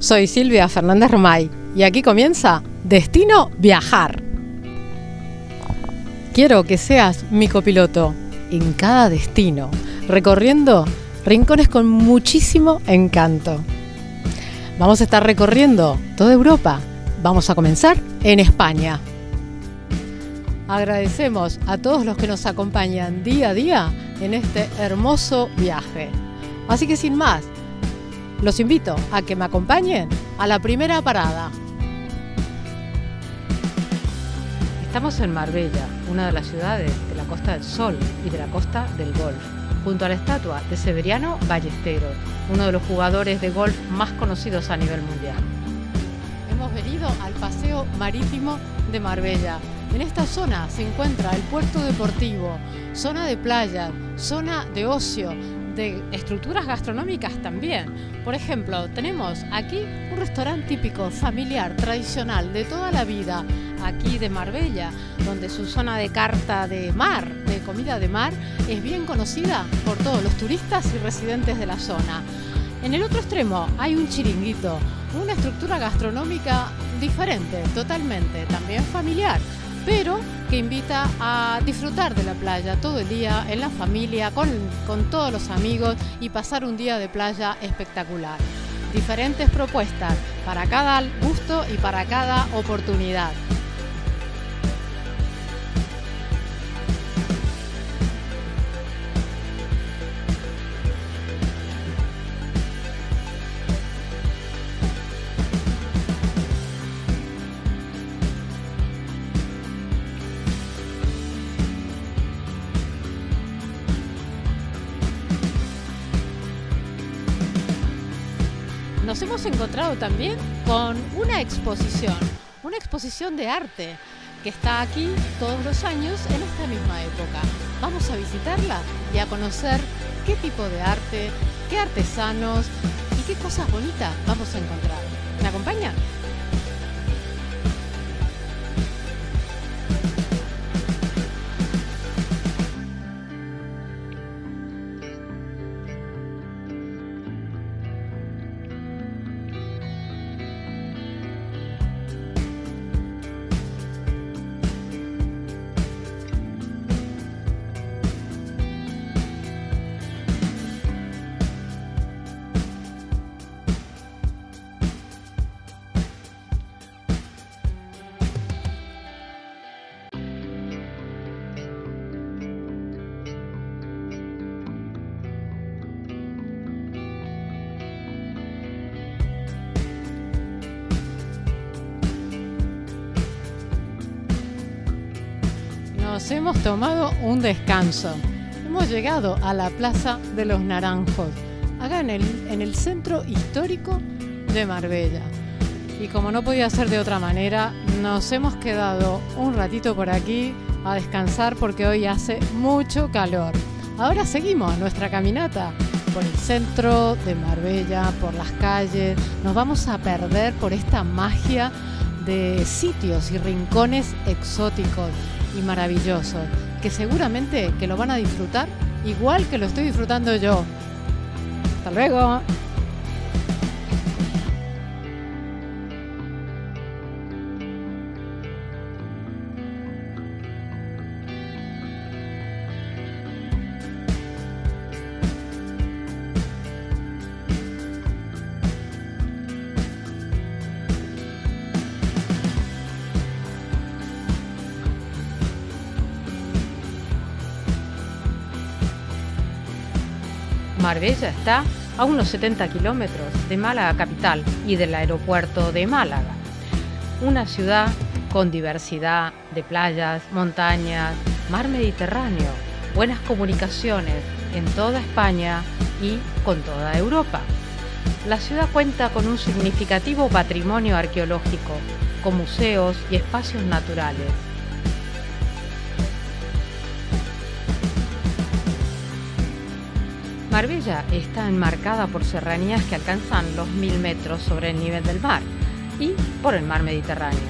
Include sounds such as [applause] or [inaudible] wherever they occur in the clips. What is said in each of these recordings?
Soy Silvia Fernández Romay y aquí comienza Destino Viajar. Quiero que seas mi copiloto en cada destino, recorriendo rincones con muchísimo encanto. Vamos a estar recorriendo toda Europa. Vamos a comenzar en España. Agradecemos a todos los que nos acompañan día a día en este hermoso viaje. Así que sin más, los invito a que me acompañen a la primera parada. Estamos en Marbella, una de las ciudades de la Costa del Sol y de la Costa del Golf, junto a la estatua de Severiano Ballesteros, uno de los jugadores de golf más conocidos a nivel mundial. Hemos venido al Paseo Marítimo de Marbella. En esta zona se encuentra el puerto deportivo, zona de playa, zona de ocio, de estructuras gastronómicas también. Por ejemplo, tenemos aquí un restaurante típico, familiar, tradicional, de toda la vida, aquí de Marbella, donde su zona de carta de mar, de comida de mar, es bien conocida por todos los turistas y residentes de la zona. En el otro extremo hay un chiringuito, una estructura gastronómica diferente, totalmente, también familiar, pero que invita a disfrutar de la playa todo el día, en la familia, con, con todos los amigos y pasar un día de playa espectacular. Diferentes propuestas para cada gusto y para cada oportunidad. Nos hemos encontrado también con una exposición, una exposición de arte que está aquí todos los años en esta misma época. Vamos a visitarla y a conocer qué tipo de arte, qué artesanos y qué cosas bonitas vamos a encontrar. ¿Me acompañan? Hemos tomado un descanso. Hemos llegado a la Plaza de los Naranjos, acá en el, en el centro histórico de Marbella. Y como no podía ser de otra manera, nos hemos quedado un ratito por aquí a descansar porque hoy hace mucho calor. Ahora seguimos nuestra caminata por el centro de Marbella, por las calles. Nos vamos a perder por esta magia de sitios y rincones exóticos y maravillosos que seguramente que lo van a disfrutar igual que lo estoy disfrutando yo. Hasta luego. Marbella está a unos 70 kilómetros de Málaga capital y del aeropuerto de Málaga. Una ciudad con diversidad de playas, montañas, mar Mediterráneo, buenas comunicaciones en toda España y con toda Europa. La ciudad cuenta con un significativo patrimonio arqueológico, con museos y espacios naturales, Marbella está enmarcada por serranías que alcanzan los mil metros sobre el nivel del mar y por el mar Mediterráneo.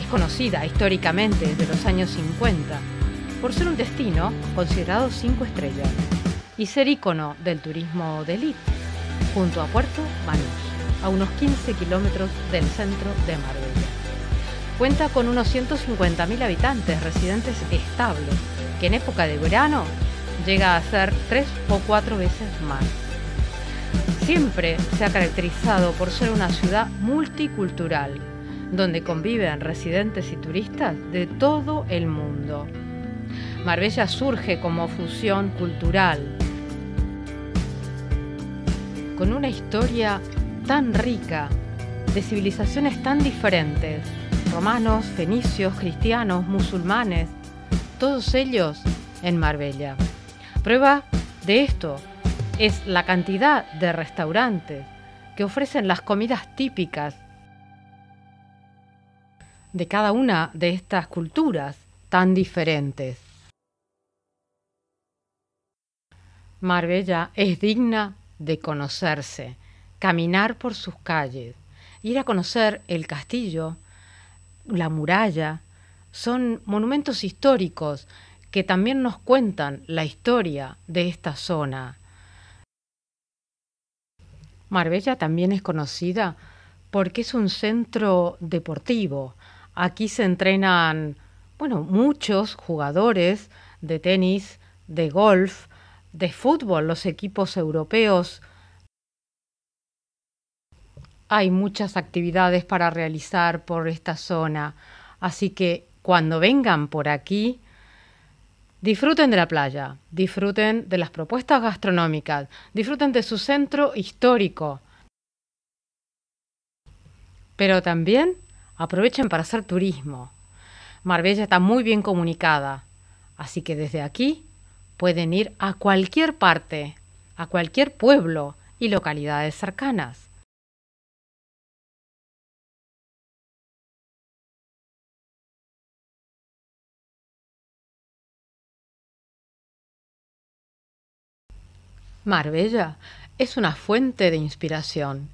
Es conocida históricamente desde los años 50 por ser un destino considerado cinco estrellas y ser ícono del turismo de élite, junto a Puerto Banús. a unos 15 kilómetros del centro de Marbella. Cuenta con unos 150.000 habitantes residentes estables, que en época de verano llega a ser tres o cuatro veces más. Siempre se ha caracterizado por ser una ciudad multicultural, donde conviven residentes y turistas de todo el mundo. Marbella surge como fusión cultural, con una historia tan rica, de civilizaciones tan diferentes, romanos, fenicios, cristianos, musulmanes, todos ellos en Marbella. Prueba de esto es la cantidad de restaurantes que ofrecen las comidas típicas de cada una de estas culturas tan diferentes. Marbella es digna de conocerse, caminar por sus calles, ir a conocer el castillo, la muralla, son monumentos históricos que también nos cuentan la historia de esta zona. Marbella también es conocida porque es un centro deportivo. Aquí se entrenan, bueno, muchos jugadores de tenis, de golf, de fútbol, los equipos europeos. Hay muchas actividades para realizar por esta zona, así que cuando vengan por aquí, disfruten de la playa, disfruten de las propuestas gastronómicas, disfruten de su centro histórico, pero también aprovechen para hacer turismo. Marbella está muy bien comunicada, así que desde aquí pueden ir a cualquier parte, a cualquier pueblo y localidades cercanas. Marbella es una fuente de inspiración,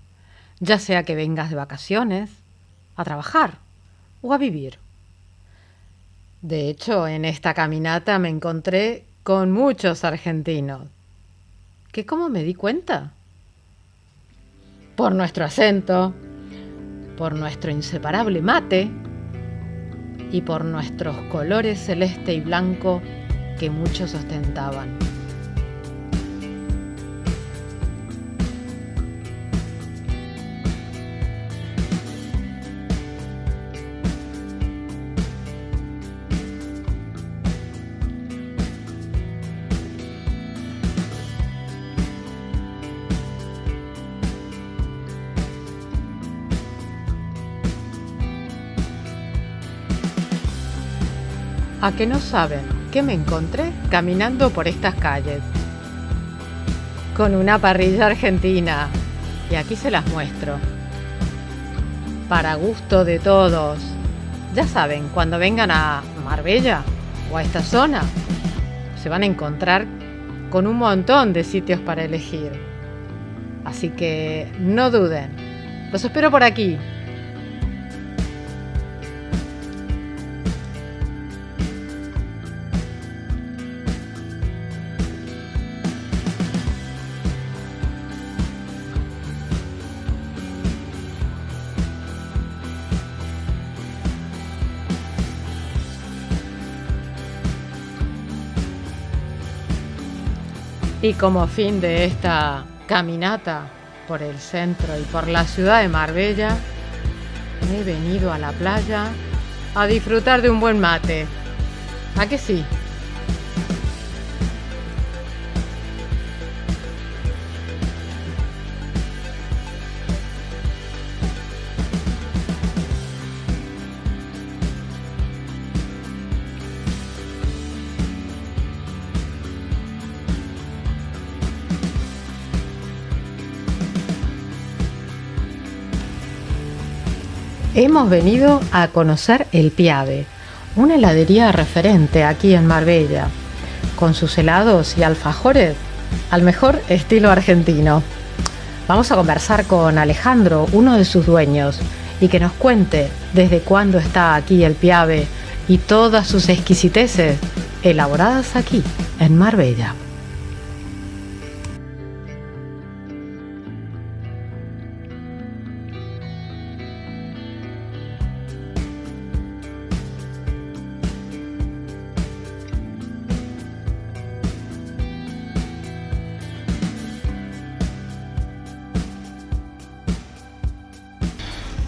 ya sea que vengas de vacaciones, a trabajar o a vivir. De hecho, en esta caminata me encontré con muchos argentinos. ¿Que cómo me di cuenta? Por nuestro acento, por nuestro inseparable mate y por nuestros colores celeste y blanco que muchos ostentaban. ¿A que no saben que me encontré caminando por estas calles? Con una parrilla argentina. Y aquí se las muestro. Para gusto de todos. Ya saben, cuando vengan a Marbella o a esta zona, se van a encontrar con un montón de sitios para elegir. Así que no duden. Los espero por aquí, Y como fin de esta caminata por el centro y por la ciudad de Marbella, he venido a la playa a disfrutar de un buen mate. ¿A que sí? Hemos venido a conocer el Piave, una heladería referente aquí en Marbella, con sus helados y alfajores al mejor estilo argentino. Vamos a conversar con Alejandro, uno de sus dueños, y que nos cuente desde cuándo está aquí el Piave y todas sus exquisiteces elaboradas aquí en Marbella.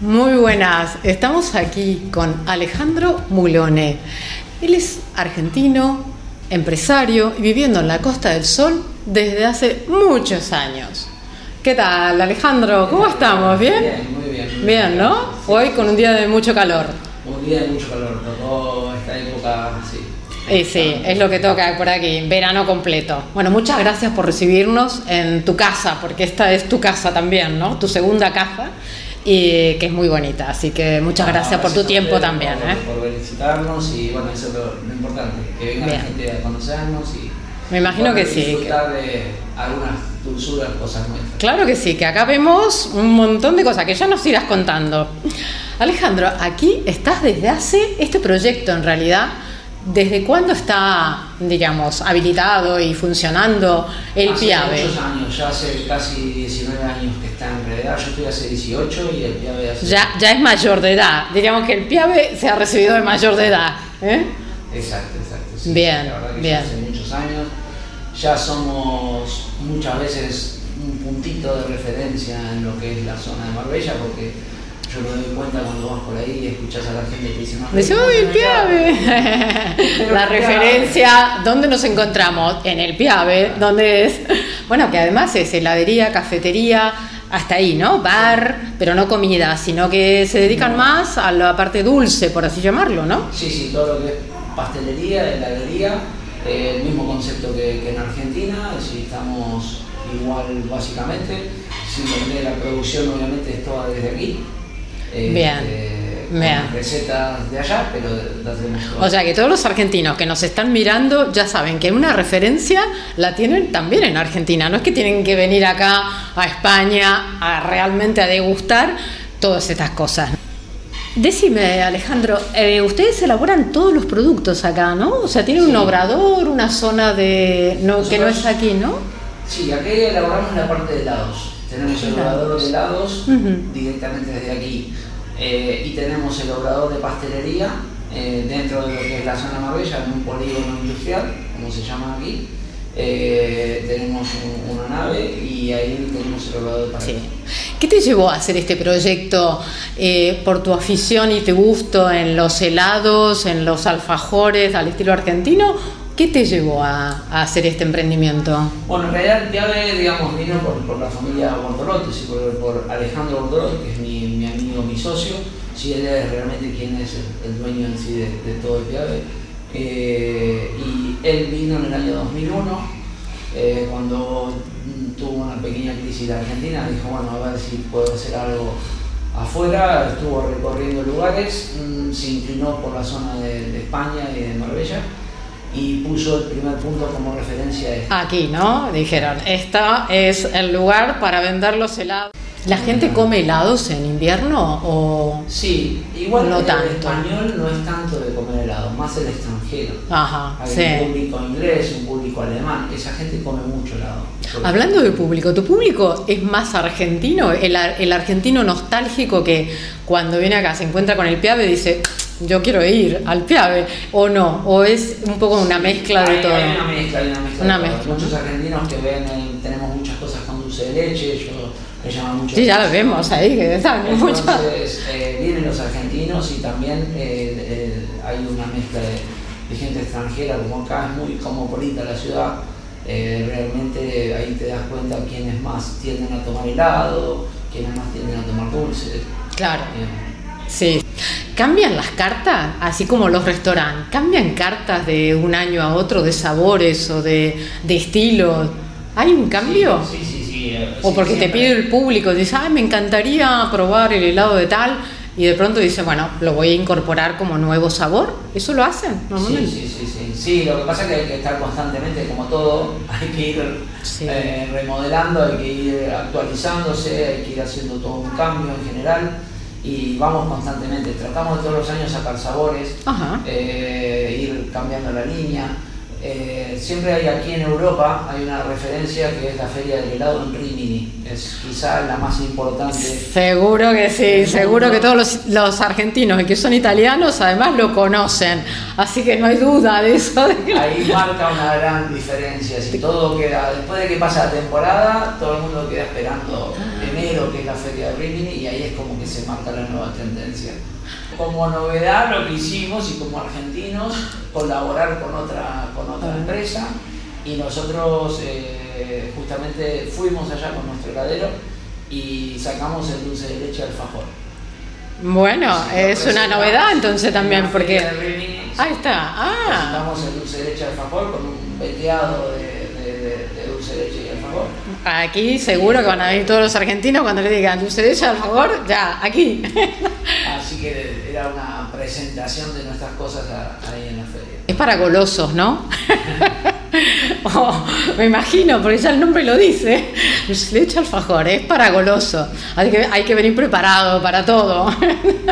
Muy buenas, estamos aquí con Alejandro Mulone. Él es argentino, empresario y viviendo en la Costa del Sol desde hace muchos años. ¿Qué tal, Alejandro? ¿Cómo estamos? ¿Bien? Bien, muy bien. Bien, ¿no? Hoy con un día de mucho calor. Un día de mucho calor, tocó esta época, sí. Y sí, es lo que toca por aquí, verano completo. Bueno, muchas gracias por recibirnos en tu casa, porque esta es tu casa también, ¿no? Tu segunda casa, y que es muy bonita. Así que muchas gracias por tu tiempo ustedes también, por, ¿eh? Por visitarnos y bueno, eso es lo, lo importante, que venga Bien. la gente a conocernos y Me imagino que sí, disfrutar de algunas dulzuras, cosas nuestras. Claro que sí, que acá vemos un montón de cosas que ya nos irás contando. Alejandro, aquí estás desde hace este proyecto en realidad. ¿Desde cuándo está, digamos, habilitado y funcionando el hace PIAVE? muchos años, ya hace casi 19 años que está en realidad, yo estoy hace 18 y el PIAVE hace... Ya, ya es mayor de edad. Diríamos que el PIAVE se ha recibido de mayor de edad. ¿eh? Exacto, exacto. sí, Bien, La verdad que bien. ya hace muchos años. Ya somos muchas veces un puntito de referencia en lo que es la zona de Marbella, porque yo me doy cuenta cuando vas por ahí y escuchas a la gente que dice, uy, el PIAVE. La referencia, ¿dónde nos encontramos? En el PIAVE, donde es, bueno, que además es heladería, cafetería, hasta ahí, ¿no? Bar, pero no comida, sino que se dedican más a la parte dulce, por así llamarlo, ¿no? Sí, sí, todo lo que es pastelería, heladería, eh, el mismo concepto que, que en Argentina, si estamos igual básicamente, simplemente la producción obviamente es toda desde aquí. Bien, eh, con bien. recetas de allá, pero las tenemos todas. O sea que todos los argentinos que nos están mirando ya saben que una referencia la tienen también en Argentina. No es que tienen que venir acá a España a realmente a degustar todas estas cosas. Decime, Alejandro, eh, ustedes elaboran todos los productos acá, ¿no? O sea, tienen un obrador, una zona de no, que no es aquí, ¿no? Sí, aquí elaboramos la parte de helados. Tenemos el obrador de helados Ujú. directamente desde aquí. Eh, y tenemos el obrador de pastelería eh, dentro de lo que es la zona Marbella, en un polígono industrial, como se llama aquí. Eh, tenemos un- una nave y ahí tenemos el obrador de Sí. pastelería. ¿Qué te llevó a hacer este proyecto eh, por tu afición y tu gusto en los helados, en los alfajores al estilo argentino? ¿Qué te llevó a, a hacer este emprendimiento? Bueno, en realidad Piave, digamos, vino por, por la familia Bortolotti, sí, por, por Alejandro Bortolotti, que es mi, mi amigo, mi socio. Sí, él es realmente quien es el, el dueño en sí de, de todo el Piave. Eh, y él vino en el año 2001, eh, cuando tuvo una pequeña crisis de Argentina, dijo, bueno, a ver si puedo hacer algo afuera, estuvo recorriendo lugares, mm, se inclinó por la zona de, de España y de Marbella y puso el primer punto como referencia a esto. Aquí, ¿no? Dijeron, esta es el lugar para vender los helados. ¿La gente come helados en invierno o...? Sí, igual No el tanto. español no es tanto de comer helado, más el extranjero. Ajá, Hay un sí. público inglés, un público alemán, esa gente come mucho helado. Hablando de público, ¿tu público es más argentino? El, el argentino nostálgico que cuando viene acá se encuentra con el Piave dice, yo quiero ir al Piave, o no, o es un poco una mezcla de hay, todo. Hay una mezcla, hay una mezcla. Una de todo. mezcla. Muchos argentinos que ven, tenemos muchas cosas con dulce de leche, yo me llama mucho. Sí, ya lo vemos ahí, que están muchas. Entonces, eh, vienen los argentinos y también eh, eh, hay una mezcla de, de gente extranjera, como acá es muy cosmopolita la ciudad, eh, realmente ahí te das cuenta quiénes más tienden a tomar helado, quiénes más tienden a tomar dulce. Claro, sí. ¿Cambian las cartas? Así como los restaurantes. ¿Cambian cartas de un año a otro de sabores o de, de estilo? ¿Hay un cambio? Sí, sí, sí. eh, O porque te pide el público, dice, ay, me encantaría probar el helado de tal, y de pronto dice, bueno, lo voy a incorporar como nuevo sabor. ¿Eso lo hacen normalmente? Sí, sí, sí, sí. Sí, lo que pasa es que hay que estar constantemente, como todo, [laughs] hay que ir Sí. eh, remodelando, hay que ir actualizándose, hay que ir haciendo todo un cambio en general y vamos constantemente. Tratamos de todos los años sacar sabores, eh, ir cambiando la línea. Eh, siempre hay aquí en Europa, hay una referencia que es la Feria del Helado en Rimini. Es quizá la más importante. Seguro que sí, seguro que todos los, los argentinos y que son italianos además lo conocen, así que no hay duda de eso. de [laughs] Ahí marca una gran diferencia. Si todo queda, después de que pasa la temporada, todo el mundo queda esperando enero, que es la feria de Rimini, y ahí es como que se marca la nueva tendencia. Como novedad lo que hicimos y como argentinos, colaborar con otra, con otra empresa y nosotros eh, justamente fuimos allá con nuestro heladero y sacamos el dulce de leche alfajor. Bueno, es una novedad entonces también porque... Ahí está, ah. Presentamos el dulce de leche alfajor con un veteado de, dulce de leche y alfajor. Aquí seguro que van a venir todos los argentinos cuando le digan dulce de leche alfajor, ya, aquí. [laughs] Así que era una presentación de nuestras cosas ahí en la feria. Es para golosos, ¿no? [laughs] Oh, me imagino, porque ya el nombre lo dice. Le echa alfajor, es para goloso. Así que hay que venir preparado para todo.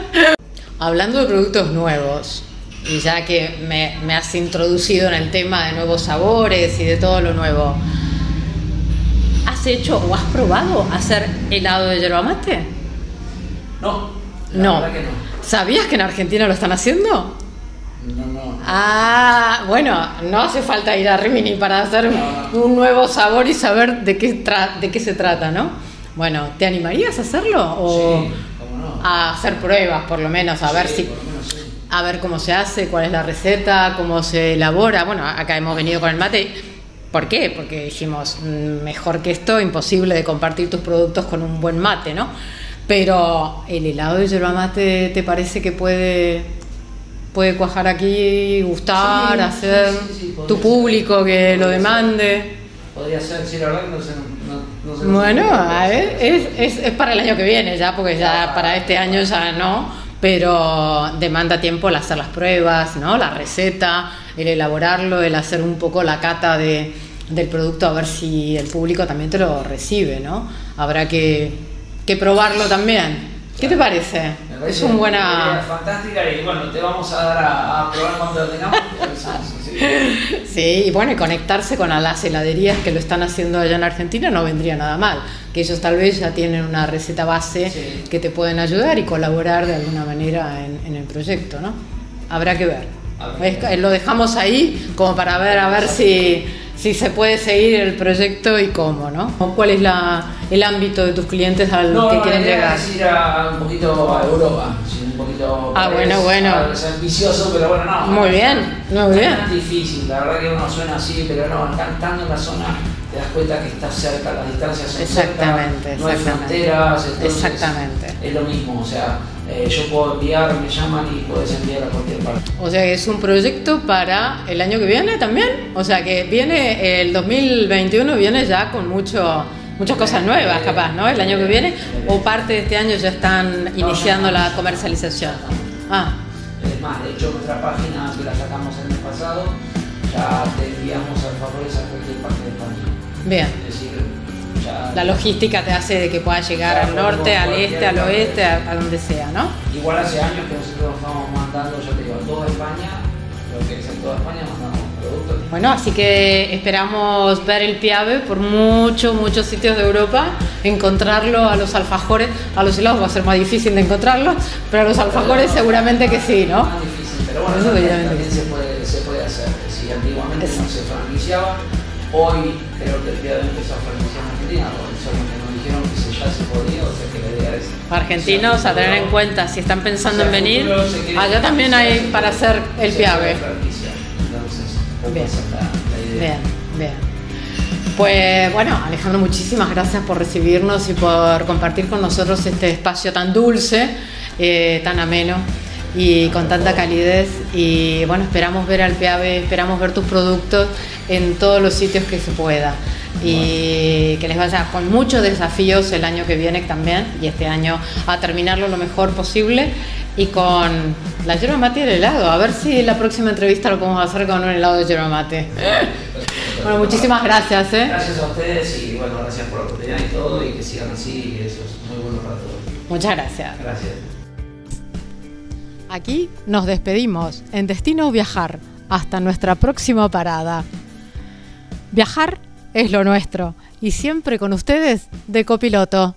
[laughs] Hablando de productos nuevos, y ya que me, me, has introducido en el tema de nuevos sabores y de todo lo nuevo, ¿has hecho o has probado hacer helado de yerba mate? No. no. Que no. ¿Sabías que en Argentina lo están haciendo? No, no. Ah, bueno, no hace falta ir a Rimini para hacer un nuevo sabor y saber de qué, de qué se trata, ¿no? Bueno, ¿te animarías a hacerlo? O sí, cómo no. a hacer pruebas, por lo menos, a ver si. A ver cómo se hace, cuál es la receta, cómo se elabora. Bueno, acá hemos venido con el mate. ¿Por qué? Porque dijimos, mm, mejor que esto, imposible de compartir tus productos con un buen mate, ¿no? Pero el helado de yerba mate, ¿te parece que puede puede cuajar aquí, gustar, hacer tu público que lo demande. Podría ser, sí, la verdad no sé. No, sé bueno, a ver, es, es, es, para el año que viene ya, porque ya para este año ya no, pero demanda tiempo el hacer las pruebas, ¿no? la receta, el elaborarlo, el hacer un poco la cata de, del producto, a ver si el público también te lo recibe, ¿no? Habrá que, que probarlo también. ¿Qué te parece? es una buena. Fantástica y bueno, te vamos a dar a, probar cuando lo tengamos. [laughs] sí, y bueno, y conectarse con las heladerías que lo están haciendo allá en Argentina no vendría nada mal. Que ellos tal vez ya tienen una receta base que te pueden ayudar y colaborar de alguna manera en, el proyecto, ¿no? Habrá que ver. Lo dejamos ahí como para ver a ver si si se puede seguir el proyecto y cómo, ¿no? ¿Cuál es la, el ámbito de tus clientes al no, que quieren llegar? Es ir a, un poquito a Europa, un poquito ah, bueno, bueno. Es ambicioso, pero bueno, no. Muy bien, muy bien. Es difícil, la verdad que uno suena así, pero no, estando en la zona te das cuenta que estás cerca, las distancias son exactamente, cerca, no hay fronteras, exactamente. es lo mismo, o sea, eh, yo puedo enviar, me llaman y puedes enviar a cualquier parte. O sea que es un proyecto para el año que viene también, o sea que viene el 2021 viene ya con mucho muchas cosas nuevas capaz, ¿no? El año que viene o parte de este año ya están iniciando la comercialización. Ah. Es más, de hecho nuestra página que la sacamos el mes pasado ya te enviamos alfajores a cualquier parte de España. Bien. la logística te hace de que puedas llegar al norte, al este, al oeste, a, donde sea, ¿no? Igual hace años que nosotros estamos mandando, yo te digo, a toda España, lo que es en toda España mandamos productos. Bueno, así que esperamos ver el Piave por muchos, muchos sitios de Europa, encontrarlo a los alfajores, a los helados va a ser más difícil de encontrarlos, pero a los alfajores seguramente que sí, ¿no? Más difícil, pero bueno, también, se, puede, se puede hacer. Si antiguamente no se franquiciaba, Hoy creo que el día de empezó a en Argentina, solo que nos dijeron que ya se podía, o sea que la idea es... Argentinos a tener en cuenta, si están pensando en venir, allá también hay para hacer el piave. Bien, bien, bien. Pues bueno, Alejandro, muchísimas gracias por recibirnos y por compartir con nosotros este espacio tan dulce, eh, tan ameno y con tanta calidez. Y bueno, esperamos ver al PAB, esperamos ver tus productos en todos los sitios que se pueda. Y que les vaya con muchos desafíos el año que viene también, y este año a terminarlo lo mejor posible. Y con la yerba mate y el helado. A ver si la próxima entrevista lo podemos hacer con un helado de yerba mate. [laughs] Bueno, muchísimas gracias. ¿eh? Gracias a ustedes y bueno, gracias por la oportunidad y todo. Y que sigan así, y eso es muy bueno para todos. Muchas gracias. Gracias. Aquí nos despedimos en Destino Viajar hasta nuestra próxima parada. Viajar es lo nuestro y siempre con ustedes de copiloto.